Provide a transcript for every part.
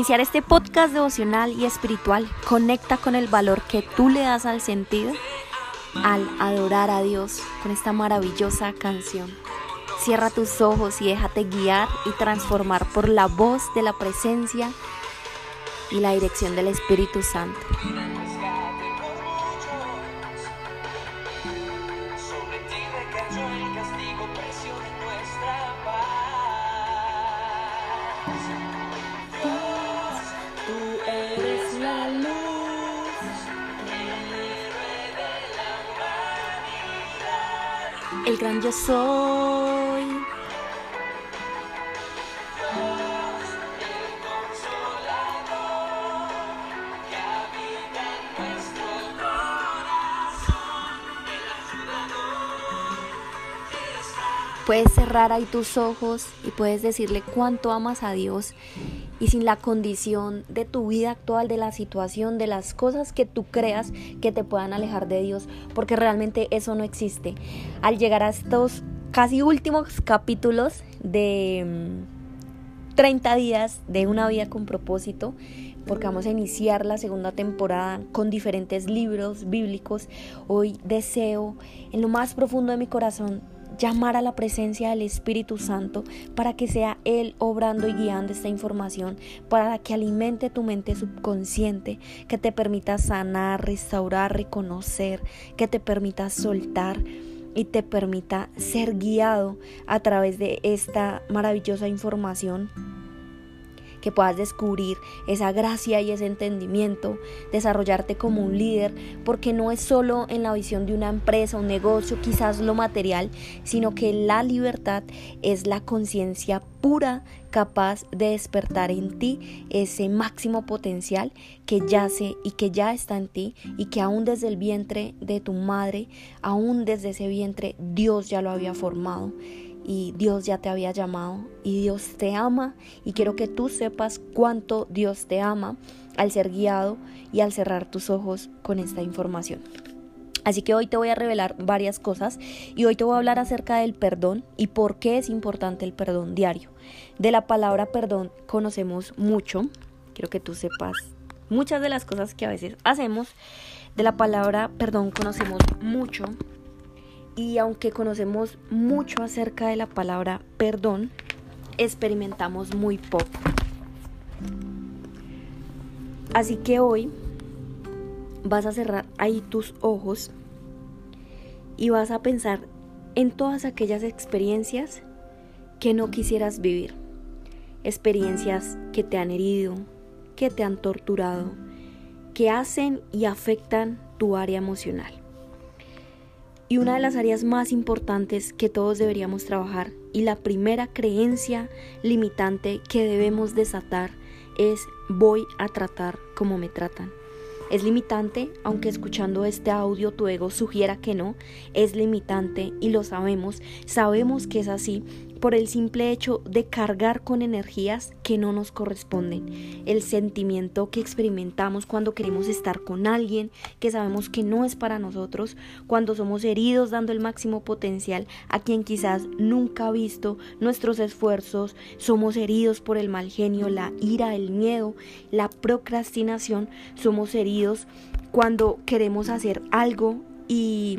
Iniciar este podcast devocional y espiritual, conecta con el valor que tú le das al sentido al adorar a Dios con esta maravillosa canción. Cierra tus ojos y déjate guiar y transformar por la voz de la presencia y la dirección del Espíritu Santo. Yo soy. Puedes cerrar ahí tus ojos y puedes decirle cuánto amas a Dios y sin la condición de tu vida actual, de la situación, de las cosas que tú creas que te puedan alejar de Dios, porque realmente eso no existe. Al llegar a estos casi últimos capítulos de 30 mm, días de una vida con propósito, porque vamos a iniciar la segunda temporada con diferentes libros bíblicos, hoy deseo en lo más profundo de mi corazón llamar a la presencia del Espíritu Santo para que sea Él obrando y guiando esta información, para que alimente tu mente subconsciente, que te permita sanar, restaurar, reconocer, que te permita soltar y te permita ser guiado a través de esta maravillosa información que puedas descubrir esa gracia y ese entendimiento, desarrollarte como un líder, porque no es solo en la visión de una empresa, un negocio, quizás lo material, sino que la libertad es la conciencia pura capaz de despertar en ti ese máximo potencial que yace y que ya está en ti y que aún desde el vientre de tu madre, aún desde ese vientre Dios ya lo había formado y Dios ya te había llamado y Dios te ama y quiero que tú sepas cuánto Dios te ama al ser guiado y al cerrar tus ojos con esta información. Así que hoy te voy a revelar varias cosas y hoy te voy a hablar acerca del perdón y por qué es importante el perdón diario. De la palabra perdón conocemos mucho, quiero que tú sepas muchas de las cosas que a veces hacemos. De la palabra perdón conocemos mucho, y aunque conocemos mucho acerca de la palabra perdón, experimentamos muy poco. Así que hoy vas a cerrar ahí tus ojos y vas a pensar en todas aquellas experiencias que no quisieras vivir. Experiencias que te han herido, que te han torturado, que hacen y afectan tu área emocional. Y una de las áreas más importantes que todos deberíamos trabajar y la primera creencia limitante que debemos desatar es voy a tratar como me tratan. Es limitante, aunque escuchando este audio tu ego sugiera que no, es limitante y lo sabemos, sabemos que es así por el simple hecho de cargar con energías que no nos corresponden. El sentimiento que experimentamos cuando queremos estar con alguien que sabemos que no es para nosotros, cuando somos heridos dando el máximo potencial a quien quizás nunca ha visto nuestros esfuerzos, somos heridos por el mal genio, la ira, el miedo, la procrastinación, somos heridos cuando queremos hacer algo y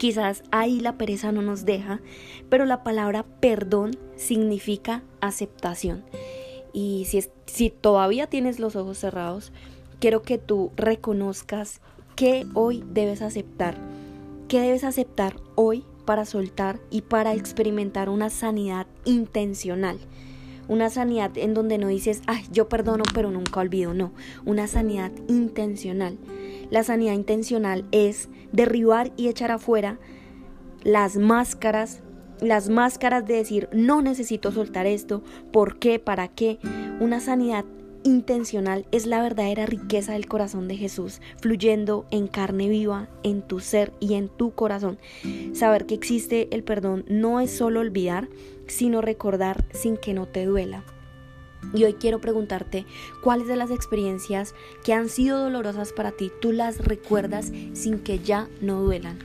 Quizás ahí la pereza no nos deja, pero la palabra perdón significa aceptación. Y si, si todavía tienes los ojos cerrados, quiero que tú reconozcas que hoy debes aceptar, que debes aceptar hoy para soltar y para experimentar una sanidad intencional. Una sanidad en donde no dices, ay, yo perdono pero nunca olvido, no, una sanidad intencional. La sanidad intencional es derribar y echar afuera las máscaras, las máscaras de decir no necesito soltar esto, ¿por qué? ¿Para qué? Una sanidad intencional es la verdadera riqueza del corazón de Jesús, fluyendo en carne viva, en tu ser y en tu corazón. Saber que existe el perdón no es solo olvidar, sino recordar sin que no te duela. Y hoy quiero preguntarte cuáles de las experiencias que han sido dolorosas para ti tú las recuerdas sin que ya no duelan.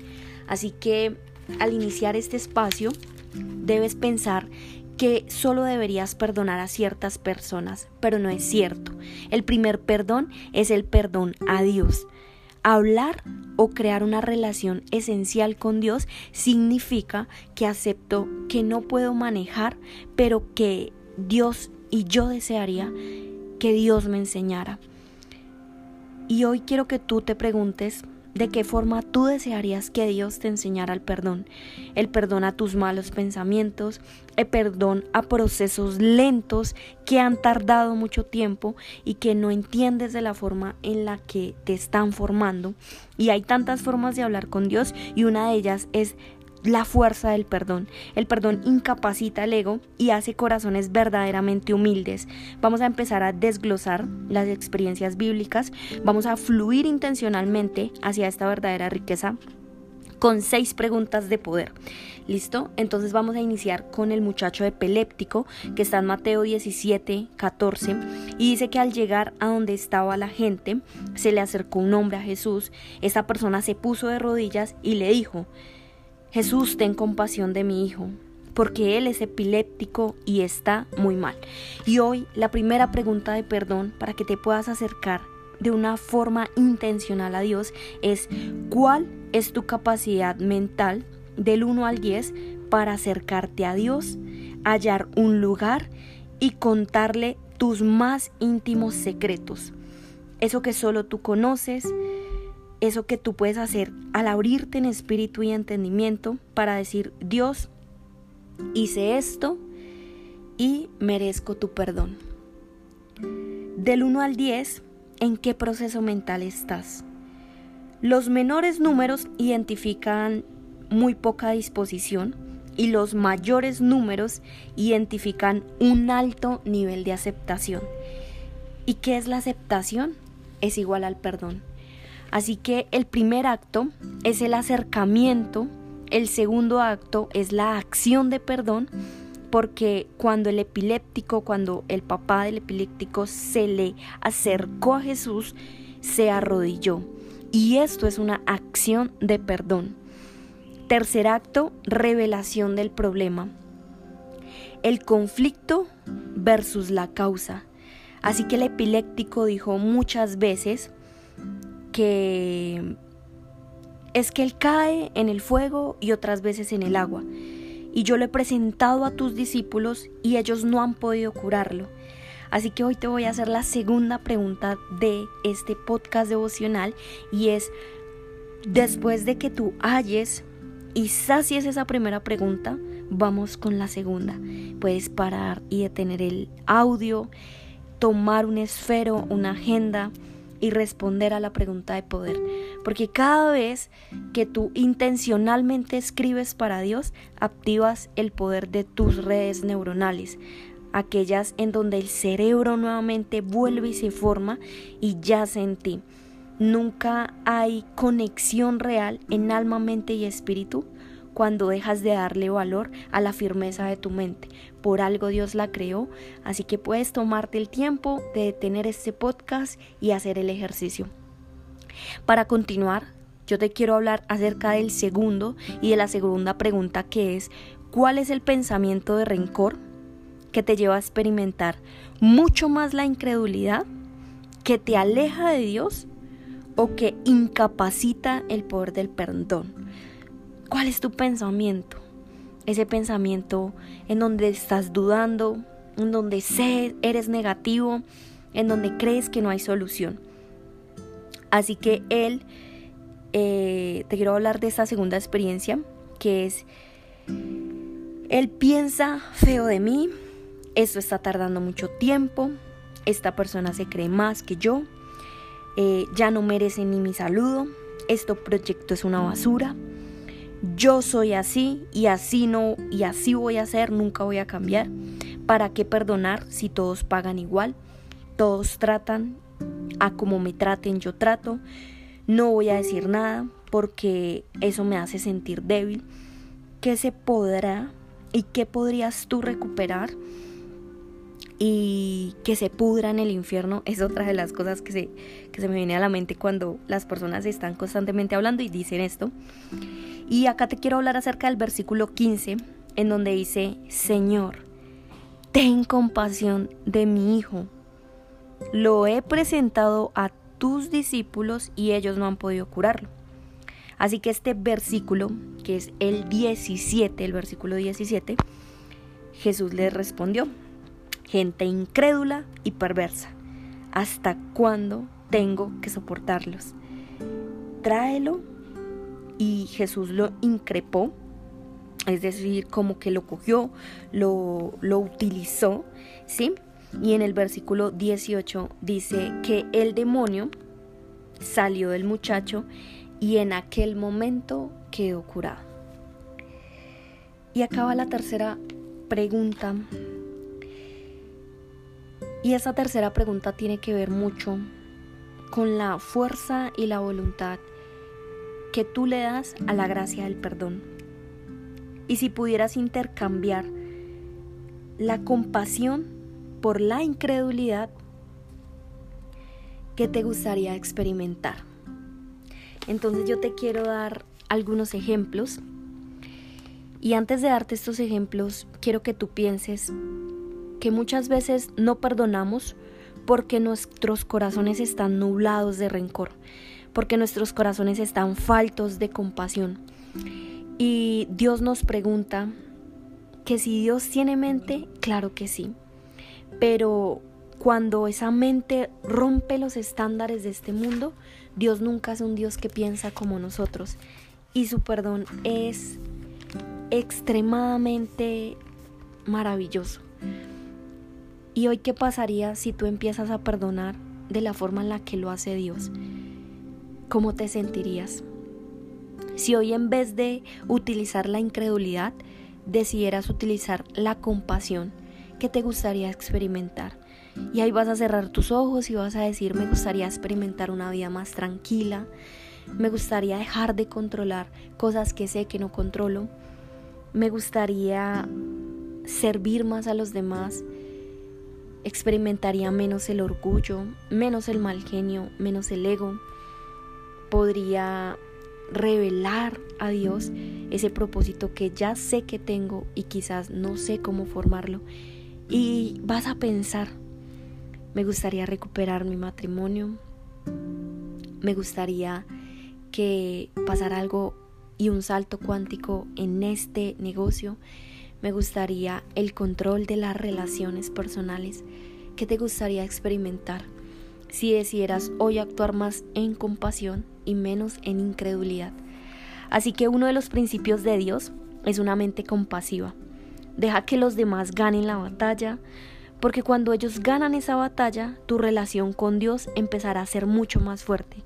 Así que al iniciar este espacio debes pensar que solo deberías perdonar a ciertas personas, pero no es cierto. El primer perdón es el perdón a Dios. Hablar o crear una relación esencial con Dios significa que acepto que no puedo manejar, pero que Dios y yo desearía que Dios me enseñara. Y hoy quiero que tú te preguntes, de qué forma tú desearías que Dios te enseñara el perdón. El perdón a tus malos pensamientos, el perdón a procesos lentos que han tardado mucho tiempo y que no entiendes de la forma en la que te están formando. Y hay tantas formas de hablar con Dios y una de ellas es la fuerza del perdón. El perdón incapacita el ego y hace corazones verdaderamente humildes. Vamos a empezar a desglosar las experiencias bíblicas, vamos a fluir intencionalmente hacia esta verdadera riqueza con seis preguntas de poder. ¿Listo? Entonces vamos a iniciar con el muchacho epiléptico que está en Mateo 17, 14 y dice que al llegar a donde estaba la gente se le acercó un hombre a Jesús. Esta persona se puso de rodillas y le dijo, Jesús, ten compasión de mi hijo, porque él es epiléptico y está muy mal. Y hoy la primera pregunta de perdón para que te puedas acercar de una forma intencional a Dios es ¿cuál es tu capacidad mental del 1 al 10 para acercarte a Dios, hallar un lugar y contarle tus más íntimos secretos? Eso que solo tú conoces, eso que tú puedes hacer al abrirte en espíritu y entendimiento para decir, Dios, hice esto y merezco tu perdón. Del 1 al 10, ¿en qué proceso mental estás? Los menores números identifican muy poca disposición y los mayores números identifican un alto nivel de aceptación. ¿Y qué es la aceptación? Es igual al perdón. Así que el primer acto es el acercamiento, el segundo acto es la acción de perdón, porque cuando el epiléptico, cuando el papá del epiléptico se le acercó a Jesús, se arrodilló. Y esto es una acción de perdón. Tercer acto, revelación del problema. El conflicto versus la causa. Así que el epiléptico dijo muchas veces, que es que Él cae en el fuego y otras veces en el agua. Y yo lo he presentado a tus discípulos y ellos no han podido curarlo. Así que hoy te voy a hacer la segunda pregunta de este podcast devocional y es, después de que tú halles y sacies esa primera pregunta, vamos con la segunda. Puedes parar y detener el audio, tomar un esfero, una agenda y responder a la pregunta de poder. Porque cada vez que tú intencionalmente escribes para Dios, activas el poder de tus redes neuronales, aquellas en donde el cerebro nuevamente vuelve y se forma y yace en ti. Nunca hay conexión real en alma, mente y espíritu cuando dejas de darle valor a la firmeza de tu mente. Por algo Dios la creó, así que puedes tomarte el tiempo de detener este podcast y hacer el ejercicio. Para continuar, yo te quiero hablar acerca del segundo y de la segunda pregunta que es, ¿cuál es el pensamiento de rencor que te lleva a experimentar mucho más la incredulidad, que te aleja de Dios o que incapacita el poder del perdón? ¿Cuál es tu pensamiento? Ese pensamiento en donde estás dudando, en donde eres negativo, en donde crees que no hay solución. Así que él, eh, te quiero hablar de esta segunda experiencia, que es, él piensa feo de mí, esto está tardando mucho tiempo, esta persona se cree más que yo, eh, ya no merece ni mi saludo, este proyecto es una basura, yo soy así y así no y así voy a ser, nunca voy a cambiar. ¿Para qué perdonar si todos pagan igual? Todos tratan a como me traten, yo trato. No voy a decir nada porque eso me hace sentir débil. ¿Qué se podrá y qué podrías tú recuperar? y que se pudra en el infierno es otra de las cosas que se, que se me viene a la mente cuando las personas están constantemente hablando y dicen esto. Y acá te quiero hablar acerca del versículo 15, en donde dice, Señor, ten compasión de mi hijo. Lo he presentado a tus discípulos y ellos no han podido curarlo. Así que este versículo, que es el 17, el versículo 17, Jesús les respondió, gente incrédula y perversa, ¿hasta cuándo tengo que soportarlos? Tráelo y Jesús lo increpó, es decir, como que lo cogió, lo, lo utilizó, ¿sí? Y en el versículo 18 dice que el demonio salió del muchacho y en aquel momento quedó curado. Y acaba la tercera pregunta. Y esa tercera pregunta tiene que ver mucho con la fuerza y la voluntad que tú le das a la gracia del perdón. Y si pudieras intercambiar la compasión por la incredulidad, ¿qué te gustaría experimentar? Entonces yo te quiero dar algunos ejemplos. Y antes de darte estos ejemplos, quiero que tú pienses que muchas veces no perdonamos porque nuestros corazones están nublados de rencor, porque nuestros corazones están faltos de compasión. Y Dios nos pregunta que si Dios tiene mente, claro que sí. Pero cuando esa mente rompe los estándares de este mundo, Dios nunca es un Dios que piensa como nosotros y su perdón es extremadamente maravilloso. ¿Y hoy qué pasaría si tú empiezas a perdonar de la forma en la que lo hace Dios? ¿Cómo te sentirías? Si hoy en vez de utilizar la incredulidad, decidieras utilizar la compasión, ¿qué te gustaría experimentar? Y ahí vas a cerrar tus ojos y vas a decir, me gustaría experimentar una vida más tranquila, me gustaría dejar de controlar cosas que sé que no controlo, me gustaría servir más a los demás, experimentaría menos el orgullo, menos el mal genio, menos el ego, podría revelar a Dios ese propósito que ya sé que tengo y quizás no sé cómo formarlo. Y vas a pensar, me gustaría recuperar mi matrimonio. Me gustaría que pasara algo y un salto cuántico en este negocio. Me gustaría el control de las relaciones personales. ¿Qué te gustaría experimentar si decidieras hoy actuar más en compasión y menos en incredulidad? Así que uno de los principios de Dios es una mente compasiva. Deja que los demás ganen la batalla, porque cuando ellos ganan esa batalla, tu relación con Dios empezará a ser mucho más fuerte.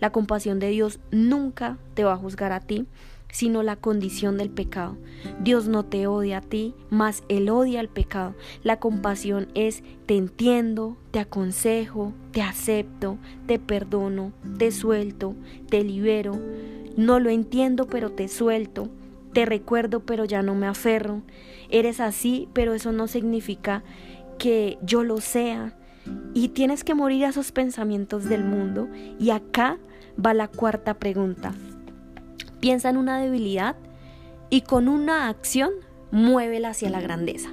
La compasión de Dios nunca te va a juzgar a ti, sino la condición del pecado. Dios no te odia a ti, mas Él odia al pecado. La compasión es te entiendo, te aconsejo, te acepto, te perdono, te suelto, te libero. No lo entiendo, pero te suelto. Te recuerdo, pero ya no me aferro. Eres así, pero eso no significa que yo lo sea. Y tienes que morir a esos pensamientos del mundo. Y acá va la cuarta pregunta. Piensa en una debilidad y con una acción muévela hacia la grandeza.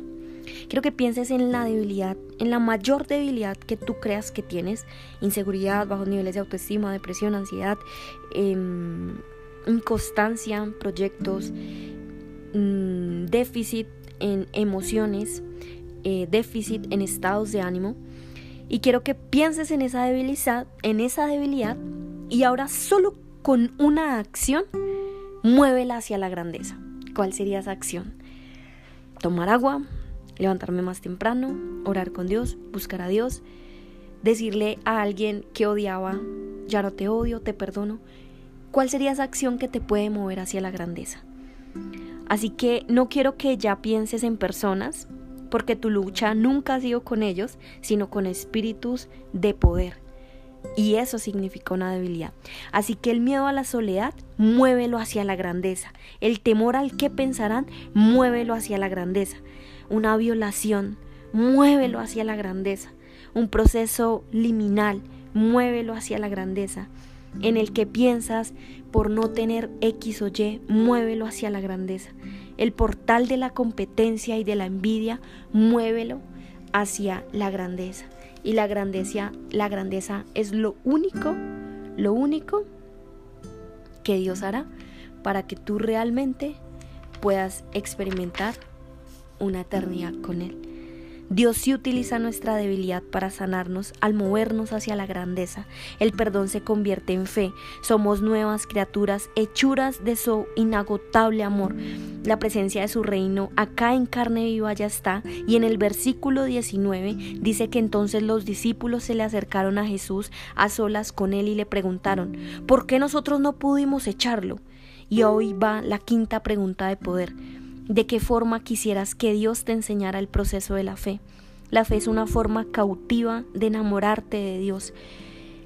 Quiero que pienses en la debilidad, en la mayor debilidad que tú creas que tienes, inseguridad, bajos niveles de autoestima, depresión, ansiedad, em, inconstancia, proyectos, mm, déficit en emociones, eh, déficit, en estados de ánimo. Y quiero que pienses en esa debilidad, en esa debilidad, y ahora solo con una acción, muévela hacia la grandeza. ¿Cuál sería esa acción? Tomar agua, levantarme más temprano, orar con Dios, buscar a Dios, decirle a alguien que odiaba, ya no te odio, te perdono. ¿Cuál sería esa acción que te puede mover hacia la grandeza? Así que no quiero que ya pienses en personas, porque tu lucha nunca ha sido con ellos, sino con espíritus de poder. Y eso significa una debilidad. Así que el miedo a la soledad, muévelo hacia la grandeza. El temor al que pensarán, muévelo hacia la grandeza. Una violación, muévelo hacia la grandeza. Un proceso liminal, muévelo hacia la grandeza. en el que piensas por no tener X o Y, muévelo hacia la grandeza. El portal de la competencia y de la envidia, muévelo hacia la grandeza. Y la grandeza, la grandeza es lo único, lo único que Dios hará para que tú realmente puedas experimentar una eternidad con Él. Dios sí utiliza nuestra debilidad para sanarnos al movernos hacia la grandeza. El perdón se convierte en fe. Somos nuevas criaturas, hechuras de su inagotable amor. La presencia de su reino acá en carne viva ya está. Y en el versículo 19 dice que entonces los discípulos se le acercaron a Jesús a solas con él y le preguntaron, ¿por qué nosotros no pudimos echarlo? Y hoy va la quinta pregunta de poder. ¿De qué forma quisieras que Dios te enseñara el proceso de la fe? La fe es una forma cautiva de enamorarte de Dios.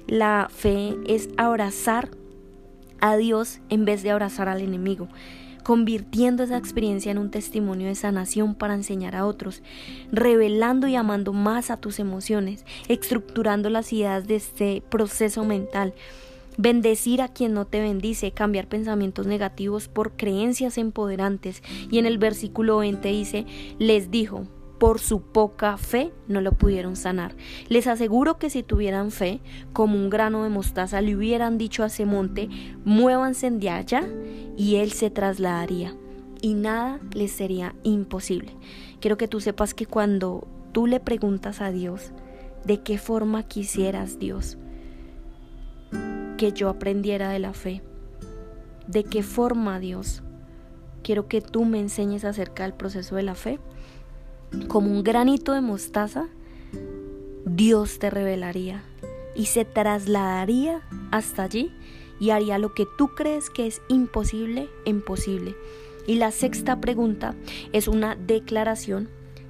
La fe es abrazar a Dios en vez de abrazar al enemigo, convirtiendo esa experiencia en un testimonio de sanación para enseñar a otros, revelando y amando más a tus emociones, estructurando las ideas de este proceso mental Bendecir a quien no te bendice, cambiar pensamientos negativos por creencias empoderantes. Y en el versículo 20 dice, les dijo, por su poca fe no lo pudieron sanar. Les aseguro que si tuvieran fe, como un grano de mostaza, le hubieran dicho a ese monte, muévanse de allá, y él se trasladaría. Y nada les sería imposible. Quiero que tú sepas que cuando tú le preguntas a Dios, ¿de qué forma quisieras Dios? Que yo aprendiera de la fe. ¿De qué forma, Dios? Quiero que tú me enseñes acerca del proceso de la fe. Como un granito de mostaza, Dios te revelaría y se trasladaría hasta allí y haría lo que tú crees que es imposible, imposible. Y la sexta pregunta es una declaración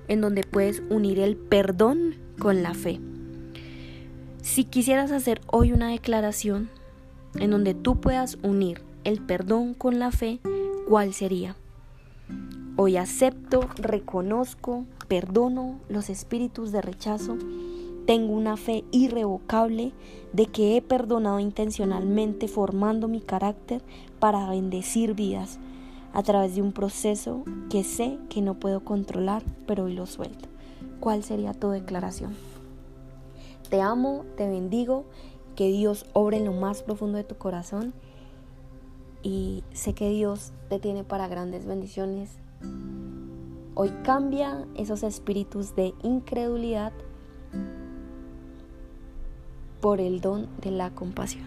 en donde puedes unir el perdón con la fe. Si quisieras hacer hoy una declaración en donde tú puedas unir el perdón con la fe, ¿cuál sería? Hoy acepto, reconozco, perdono los espíritus de rechazo. Tengo una fe irrevocable de que he perdonado intencionalmente formando mi carácter para bendecir vidas a través de un proceso que sé que no puedo controlar, pero hoy lo suelto. ¿Cuál sería tu declaración? Te amo, te bendigo, que Dios obre en lo más profundo de tu corazón y sé que Dios te tiene para grandes bendiciones. Hoy cambia esos espíritus de incredulidad por el don de la compasión.